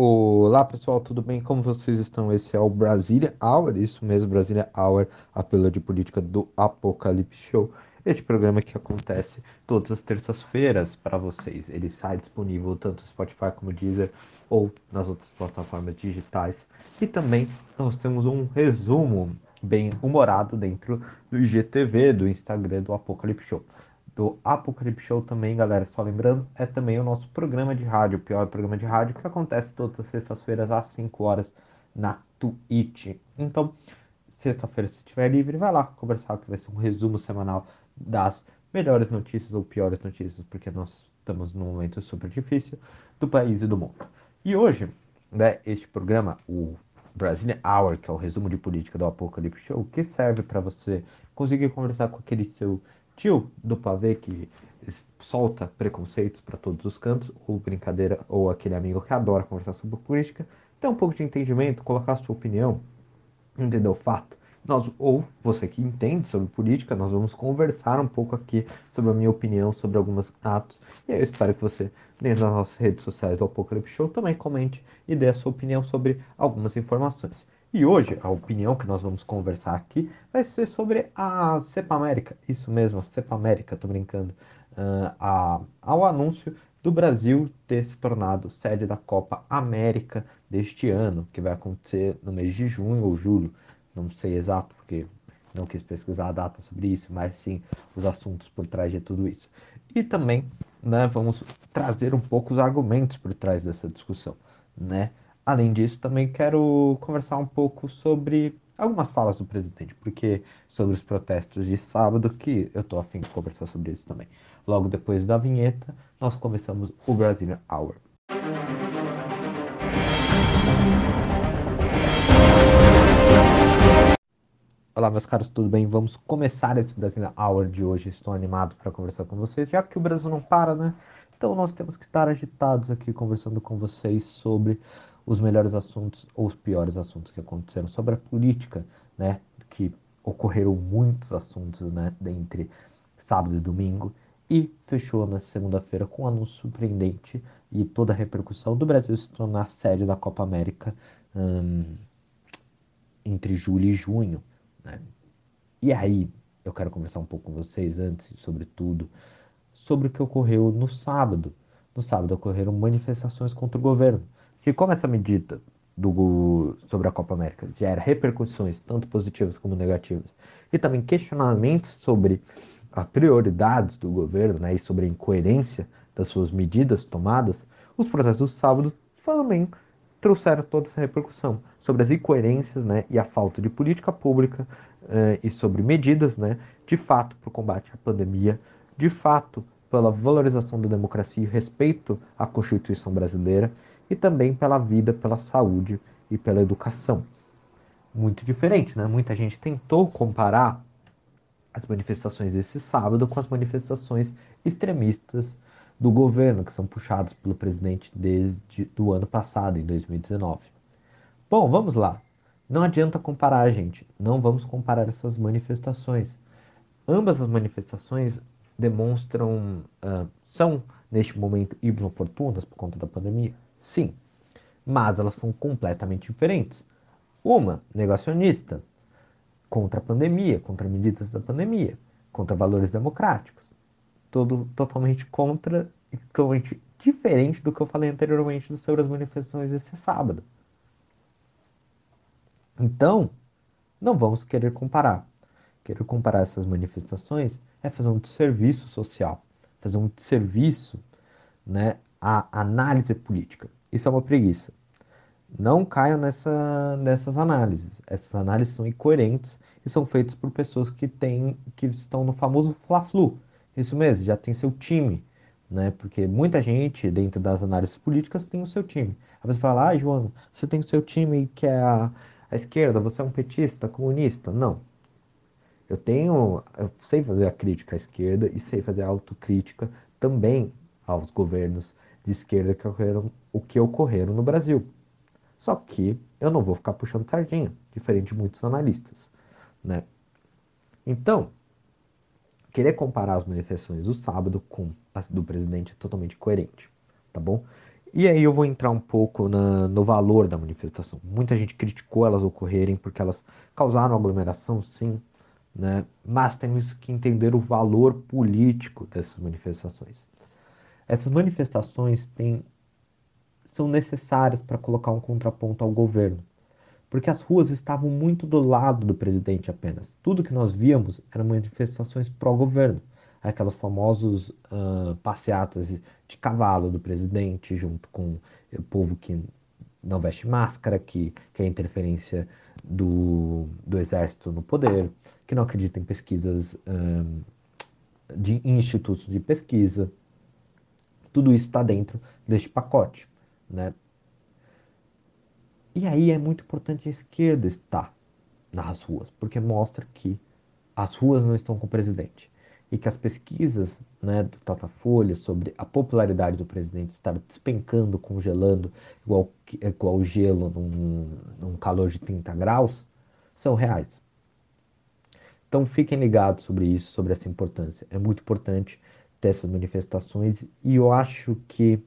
Olá pessoal, tudo bem? Como vocês estão? Esse é o Brasília Hour, isso mesmo, Brasília Hour, a pílula de política do Apocalipse Show. Este programa que acontece todas as terças-feiras para vocês. Ele sai disponível tanto no Spotify como no Deezer ou nas outras plataformas digitais. E também nós temos um resumo bem humorado dentro do IGTV, do Instagram do Apocalipse Show do Apocalipse Show também, galera. Só lembrando, é também o nosso programa de rádio, o pior programa de rádio, que acontece todas as sextas-feiras às 5 horas na Twitch. Então, sexta-feira, se estiver livre, vai lá conversar, que vai ser um resumo semanal das melhores notícias ou piores notícias, porque nós estamos num momento super difícil do país e do mundo. E hoje, né, este programa, o Brazilian Hour, que é o resumo de política do Apocalipse Show, que serve para você conseguir conversar com aquele seu tio do pavê que solta preconceitos para todos os cantos, ou brincadeira, ou aquele amigo que adora conversar sobre política, ter um pouco de entendimento, colocar a sua opinião, entender o fato. Nós, ou você que entende sobre política, nós vamos conversar um pouco aqui sobre a minha opinião sobre alguns atos. E eu espero que você, dentro das nossas redes sociais do Apocalipse Show, também comente e dê a sua opinião sobre algumas informações. E hoje a opinião que nós vamos conversar aqui vai ser sobre a Cepa América. Isso mesmo, a Cepa América, tô brincando. Uh, a, ao anúncio do Brasil ter se tornado sede da Copa América deste ano, que vai acontecer no mês de junho ou julho, não sei exato, porque não quis pesquisar a data sobre isso, mas sim os assuntos por trás de tudo isso. E também né, vamos trazer um pouco os argumentos por trás dessa discussão, né? Além disso, também quero conversar um pouco sobre algumas falas do presidente, porque sobre os protestos de sábado, que eu tô afim de conversar sobre isso também. Logo depois da vinheta, nós começamos o Brazilian Hour. Olá, meus caros, tudo bem? Vamos começar esse Brazilian Hour de hoje. Estou animado para conversar com vocês, já que o Brasil não para, né? Então nós temos que estar agitados aqui conversando com vocês sobre os melhores assuntos ou os piores assuntos que aconteceram sobre a política, né? Que ocorreram muitos assuntos, né? Entre sábado e domingo e fechou na segunda-feira com um anúncio surpreendente e toda a repercussão do Brasil se tornar sede da Copa América hum, entre julho e junho. Né? E aí, eu quero conversar um pouco com vocês antes, sobretudo, sobre o que ocorreu no sábado. No sábado ocorreram manifestações contra o governo que como essa medida do, sobre a Copa América gera repercussões tanto positivas como negativas e também questionamentos sobre as prioridades do governo né, e sobre a incoerência das suas medidas tomadas, os protestos do sábado também trouxeram toda essa repercussão sobre as incoerências né, e a falta de política pública eh, e sobre medidas né, de fato para o combate à pandemia, de fato pela valorização da democracia e respeito à Constituição brasileira e também pela vida, pela saúde e pela educação. Muito diferente, né? Muita gente tentou comparar as manifestações desse sábado com as manifestações extremistas do governo, que são puxadas pelo presidente desde o ano passado, em 2019. Bom, vamos lá. Não adianta comparar, gente. Não vamos comparar essas manifestações. Ambas as manifestações demonstram, uh, são neste momento inoportunas por conta da pandemia? Sim, mas elas são completamente diferentes. Uma, negacionista, contra a pandemia, contra medidas da pandemia, contra valores democráticos. Todo totalmente contra e totalmente diferente do que eu falei anteriormente sobre as manifestações desse sábado. Então, não vamos querer comparar. Querer comparar essas manifestações é fazer um desserviço social, fazer um desserviço né, à análise política. Isso é uma preguiça. Não caiam nessa, nessas análises. Essas análises são incoerentes e são feitas por pessoas que, têm, que estão no famoso Fla-Flu. Isso mesmo, já tem seu time. Né? Porque muita gente, dentro das análises políticas, tem o seu time. Aí você fala, ah, João, você tem o seu time que é a, a esquerda, você é um petista, comunista. Não. Eu tenho, eu sei fazer a crítica à esquerda e sei fazer a autocrítica também aos governos de esquerda que ocorreram, o que ocorreram no Brasil. Só que eu não vou ficar puxando sardinha, diferente de muitos analistas, né? Então, querer comparar as manifestações do sábado com as do presidente é totalmente coerente, tá bom? E aí eu vou entrar um pouco na- no valor da manifestação. Muita gente criticou elas ocorrerem porque elas causaram aglomeração, sim, né? Mas temos que entender o valor político dessas manifestações. Essas manifestações têm, são necessárias para colocar um contraponto ao governo, porque as ruas estavam muito do lado do presidente apenas. Tudo que nós víamos eram manifestações pró-governo, aquelas famosas uh, passeatas de, cavalo do presidente, junto com o povo que não veste máscara, que, que é interferência do, do exército no poder, que não acredita em pesquisas de institutos de pesquisa. Tudo isso está dentro deste pacote, né? E aí é muito importante a esquerda estar nas ruas, porque mostra que as ruas não estão com o presidente e que as pesquisas né, do Datafolha sobre a popularidade do presidente estar despencando, congelando, igual, igual gelo num, num calor de 30 graus, são reais. Então fiquem ligados sobre isso, sobre essa importância. É muito importante ter essas manifestações e eu acho que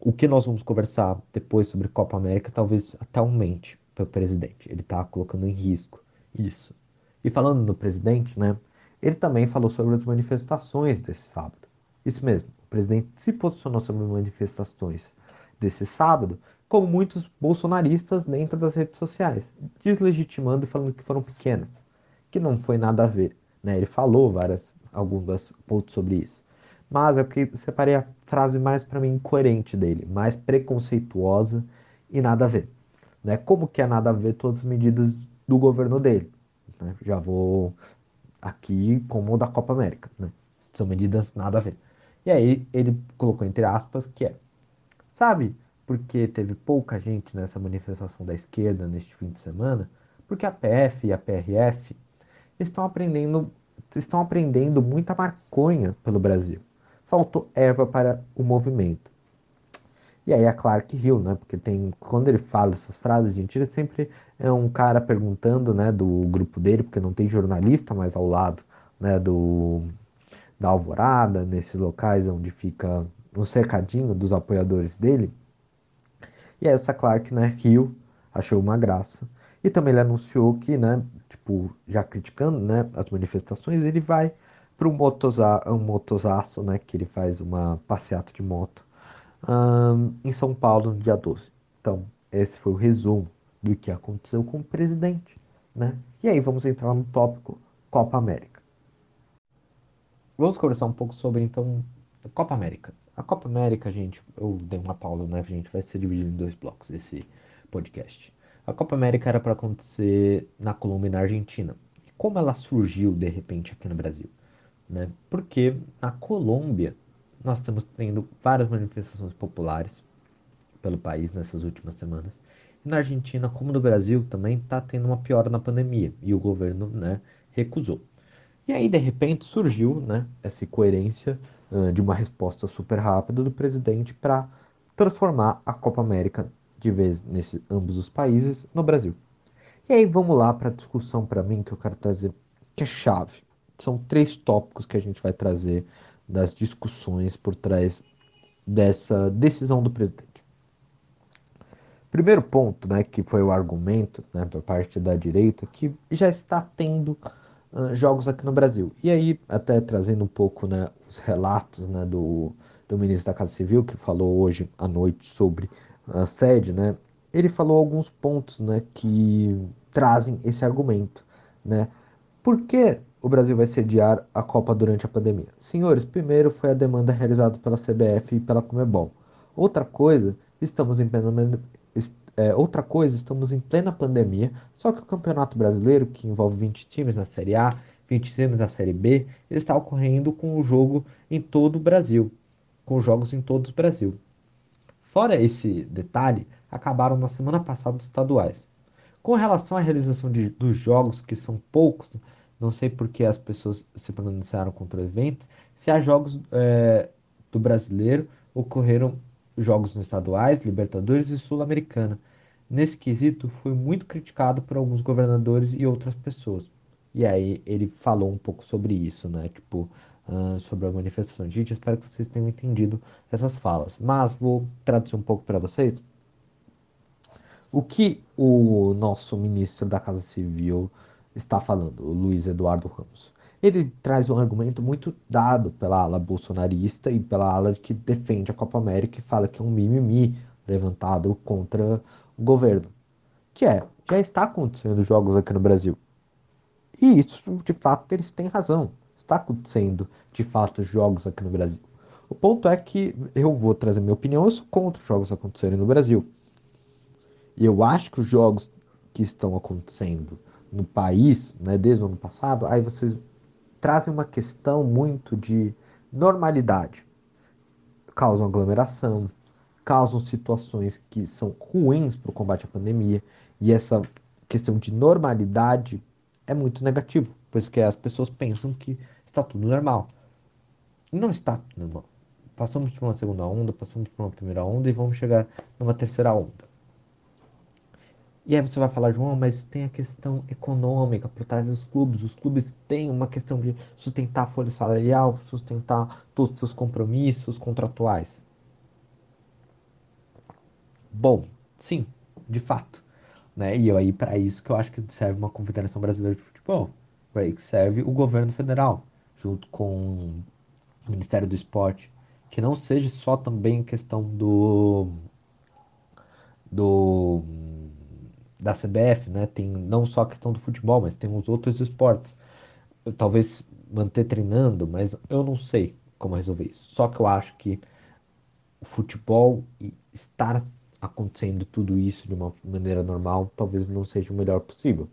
o que nós vamos conversar depois sobre Copa América talvez até aumente para o presidente. Ele está colocando em risco isso. E falando no presidente, né? Ele também falou sobre as manifestações desse sábado. Isso mesmo, o presidente se posicionou sobre manifestações desse sábado, como muitos bolsonaristas dentro das redes sociais, deslegitimando e falando que foram pequenas, que não foi nada a ver. Né? Ele falou várias, alguns pontos sobre isso. Mas eu separei a frase mais para mim incoerente dele, mais preconceituosa e nada a ver. Né? Como que é nada a ver todas as medidas do governo dele? Né? Já vou aqui como o da Copa América. Né? São medidas nada a ver. E aí ele colocou entre aspas que é, sabe porque teve pouca gente nessa manifestação da esquerda neste fim de semana? Porque a PF e a PRF estão aprendendo, estão aprendendo muita maconha pelo Brasil faltou erva para o movimento. E aí a Clark riu, né? Porque tem, quando ele fala essas frases, gente, ele sempre é um cara perguntando, né, do grupo dele, porque não tem jornalista mais ao lado, né, do da Alvorada, nesses locais onde fica um cercadinho dos apoiadores dele. E essa Clark, né, riu, achou uma graça. E também ele anunciou que, né, tipo, já criticando, né, as manifestações, ele vai para um, motosa, um motosaço, né, que ele faz uma passeata de moto um, em São Paulo no dia 12. Então, esse foi o resumo do que aconteceu com o presidente, né? E aí vamos entrar no tópico Copa América. Vamos conversar um pouco sobre, então, a Copa América. A Copa América, gente, eu dei uma pausa, né? A gente vai ser dividido em dois blocos esse podcast. A Copa América era para acontecer na Colômbia e na Argentina. Como ela surgiu de repente aqui no Brasil? né? Porque na Colômbia nós estamos tendo várias manifestações populares pelo país nessas últimas semanas. E na Argentina, como no Brasil, também está tendo uma piora na pandemia e o governo, né, recusou. E aí, de repente, surgiu, né, essa incoerência uh, de uma resposta super rápida do presidente para transformar a Copa América de vez nesses ambos os países no Brasil. E aí vamos lá para a discussão para mim que eu quero trazer que é chave são três tópicos que a gente vai trazer das discussões por trás dessa decisão do presidente. Primeiro ponto, né, que foi o argumento né, por parte da direita, que já está tendo uh, jogos aqui no Brasil. E aí, até trazendo um pouco né, os relatos né, do, do ministro da Casa Civil, que falou hoje à noite sobre a sede, né, ele falou alguns pontos né, que trazem esse argumento. Né? Por que o Brasil vai sediar a Copa durante a pandemia. Senhores, primeiro foi a demanda realizada pela CBF e pela Comebol. Outra coisa, estamos em plena, é, outra coisa, estamos em plena pandemia, só que o Campeonato Brasileiro, que envolve 20 times na Série A, 20 times na Série B, está ocorrendo com o jogo em todo o Brasil, com jogos em todo o Brasil. Fora esse detalhe, acabaram na semana passada os estaduais. Com relação à realização de, dos jogos, que são poucos, não sei porque as pessoas se pronunciaram contra o evento. Se há jogos é, do brasileiro, ocorreram jogos nos estaduais, Libertadores e Sul-Americana. Nesse quesito, foi muito criticado por alguns governadores e outras pessoas. E aí ele falou um pouco sobre isso, né? Tipo, sobre a manifestação. Gente, espero que vocês tenham entendido essas falas. Mas vou traduzir um pouco para vocês. O que o nosso ministro da Casa Civil está falando, o Luiz Eduardo Ramos? Ele traz um argumento muito dado pela ala bolsonarista e pela ala que defende a Copa América e fala que é um mimimi levantado contra o governo. Que é, já está acontecendo jogos aqui no Brasil. E isso, de fato, eles têm razão. Está acontecendo, de fato, jogos aqui no Brasil. O ponto é que eu vou trazer minha opinião, eu sou contra os jogos acontecerem no Brasil. E eu acho que os jogos que estão acontecendo no país, né, desde o ano passado, aí vocês trazem uma questão muito de normalidade. Causam aglomeração, causam situações que são ruins para o combate à pandemia, e essa questão de normalidade é muito negativo, pois que as pessoas pensam que está tudo normal. Não está normal. Passamos por uma segunda onda, passamos por uma primeira onda e vamos chegar numa terceira onda. E aí você vai falar, João, mas tem a questão econômica por trás dos clubes. Os clubes têm uma questão de sustentar a folha salarial, sustentar todos os seus compromissos contratuais. Bom, sim, de fato. Né? E aí, para isso que eu acho que serve uma Confederação Brasileira de Futebol. Para que serve o governo federal, junto com o Ministério do Esporte. Que não seja só também questão do. do da CBF, né? Tem não só a questão do futebol, mas tem os outros esportes. Eu, talvez manter treinando, mas eu não sei como resolver isso. Só que eu acho que o futebol estar acontecendo tudo isso de uma maneira normal talvez não seja o melhor possível.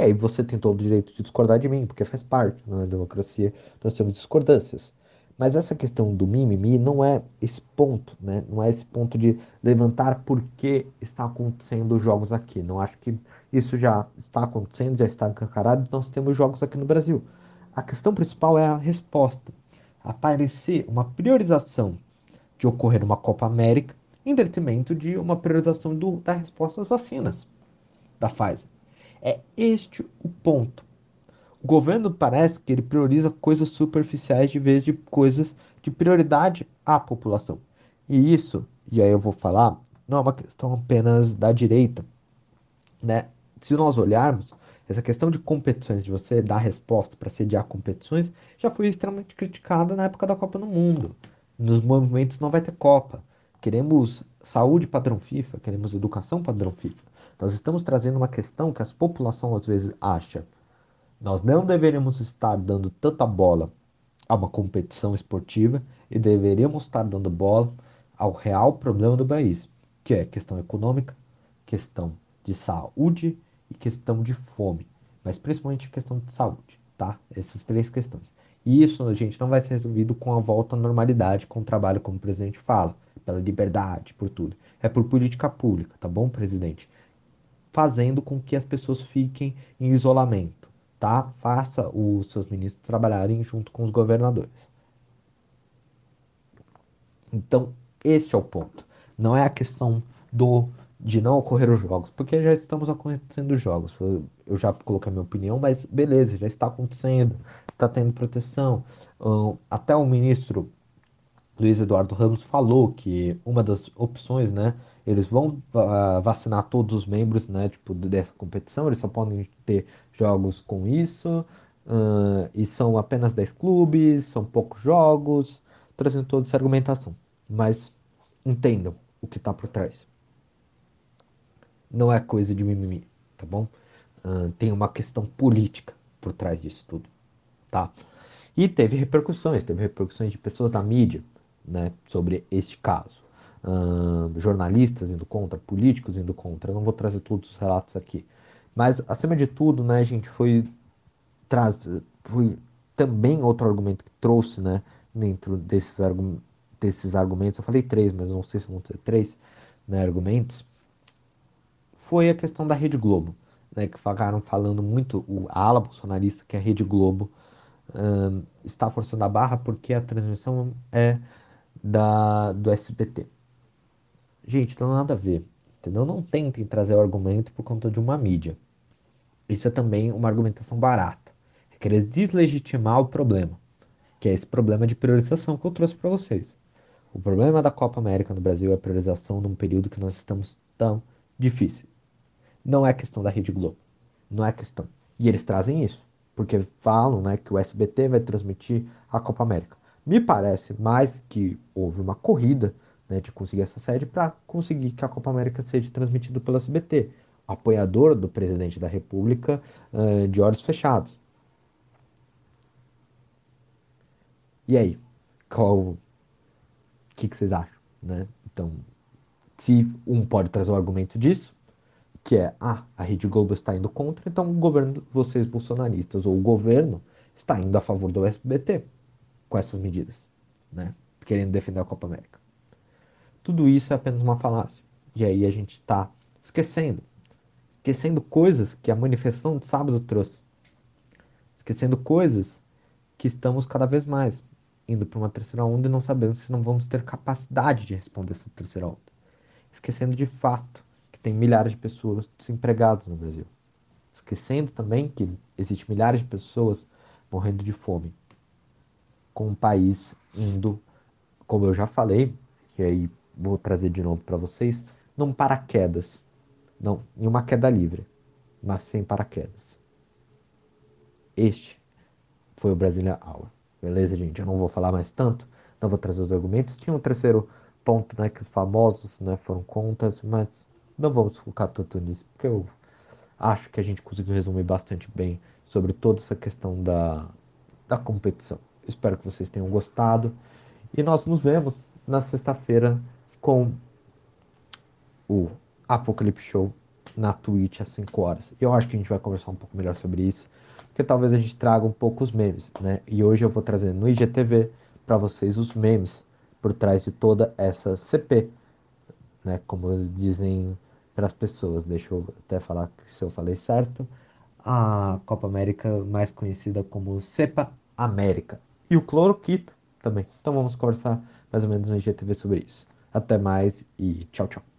E aí você tem todo o direito de discordar de mim, porque faz parte, na democracia nós temos discordâncias. Mas essa questão do mimimi não é esse ponto, né? Não é esse ponto de levantar por que está acontecendo os jogos aqui. Não acho que isso já está acontecendo, já está encancarado, nós temos jogos aqui no Brasil. A questão principal é a resposta. Aparecer uma priorização de ocorrer uma Copa América em detrimento de uma priorização do, da resposta às vacinas da Pfizer. É este o ponto. O governo parece que ele prioriza coisas superficiais de vez de coisas de prioridade à população. E isso, e aí eu vou falar, não é uma questão apenas da direita, né? Se nós olharmos, essa questão de competições, de você dar resposta para sediar competições, já foi extremamente criticada na época da Copa no Mundo. Nos movimentos não vai ter Copa. Queremos saúde padrão FIFA, queremos educação padrão FIFA. Nós estamos trazendo uma questão que a população às vezes acha nós não deveríamos estar dando tanta bola a uma competição esportiva e deveríamos estar dando bola ao real problema do país, que é questão econômica, questão de saúde e questão de fome, mas principalmente questão de saúde, tá? Essas três questões. E isso, gente, não vai ser resolvido com a volta à normalidade, com o trabalho, como o presidente fala, pela liberdade, por tudo. É por política pública, tá bom, presidente? Fazendo com que as pessoas fiquem em isolamento tá? Faça os seus ministros trabalharem junto com os governadores. Então, este é o ponto. Não é a questão do de não ocorrer os jogos, porque já estamos acontecendo os jogos. Eu já coloquei minha opinião, mas beleza, já está acontecendo, está tendo proteção. até o ministro Luiz Eduardo Ramos falou que uma das opções, né, eles vão uh, vacinar todos os membros, né, tipo, dessa competição, eles só podem ter jogos com isso, uh, e são apenas 10 clubes, são poucos jogos, trazendo toda essa argumentação. Mas entendam o que está por trás. Não é coisa de mimimi, tá bom? Uh, tem uma questão política por trás disso tudo, tá? E teve repercussões, teve repercussões de pessoas da mídia, né, sobre este caso jornalistas indo contra, políticos indo contra. Eu não vou trazer todos os relatos aqui. Mas, acima de tudo, né, gente, foi, traz, foi também outro argumento que trouxe, né, dentro desses, argum desses argumentos, eu falei três, mas não sei se vão ser três, né, argumentos, foi a questão da Rede Globo, né, que ficaram falando muito, o, a ala bolsonarista, que é a Rede Globo, uh, está forçando a barra porque a transmissão é da, do SBT. Gente, não tem nada a ver. Entendeu? Não tentem trazer o argumento por conta de uma mídia. Isso é também uma argumentação barata. É querer deslegitimar o problema. que é esse problema de priorização que eu trouxe para vocês. O problema da Copa América no Brasil é a priorização num período que nós estamos tão difícil. Não é questão da Rede Globo. Não é questão. E eles trazem isso, porque falam né, que o SBT vai transmitir a Copa América. Me parece mais que houve uma corrida né, de conseguir essa sede para conseguir que a Copa América seja transmitida pelo SBT, apoiador do presidente da República uh, de olhos fechados. E aí, qual o que, que vocês acham, né? Então, se um pode trazer o argumento disso, que é, ah, a Rede Globo está indo contra, então o governo, vocês bolsonaristas, ou o governo, está indo a favor do SBT com essas medidas, né? Querendo defender a Copa América. Tudo isso é apenas uma falácia. E aí a gente está esquecendo. Esquecendo coisas que a manifestação de sábado trouxe. Esquecendo coisas que estamos cada vez mais indo para uma terceira onda e não sabemos se não vamos ter capacidade de responder essa terceira onda. Esquecendo de fato tem milhares de pessoas desempregadas no Brasil. Esquecendo também que existe milhares de pessoas morrendo de fome. Com o país indo, como eu já falei, e aí vou trazer de novo para vocês, não paraquedas. Não, em uma queda livre, mas sem paraquedas. Este foi o Brasília Hour. Beleza, gente? Eu não vou falar mais tanto, não vou trazer os argumentos. Tinha um terceiro ponto, né, que os famosos, né, foram contas, mas não vamos focar tanto nisso, porque eu acho que a gente conseguiu resumir bastante bem sobre toda essa questão da, da competição. Espero que vocês tenham gostado. E nós nos vemos na sexta-feira com o Apocalipse Show na Twitch às 5 horas. E eu acho que a gente vai conversar um pouco melhor sobre isso, porque talvez a gente traga um pouco os memes, né? E hoje eu vou trazer no IGTV para vocês os memes por trás de toda essa CP, né? Como dizem para as pessoas. Deixa eu até falar se eu falei certo. A Copa América, mais conhecida como Cepa América. E o cloroquito também. Então vamos conversar mais ou menos no IGTV sobre isso. Até mais e tchau, tchau.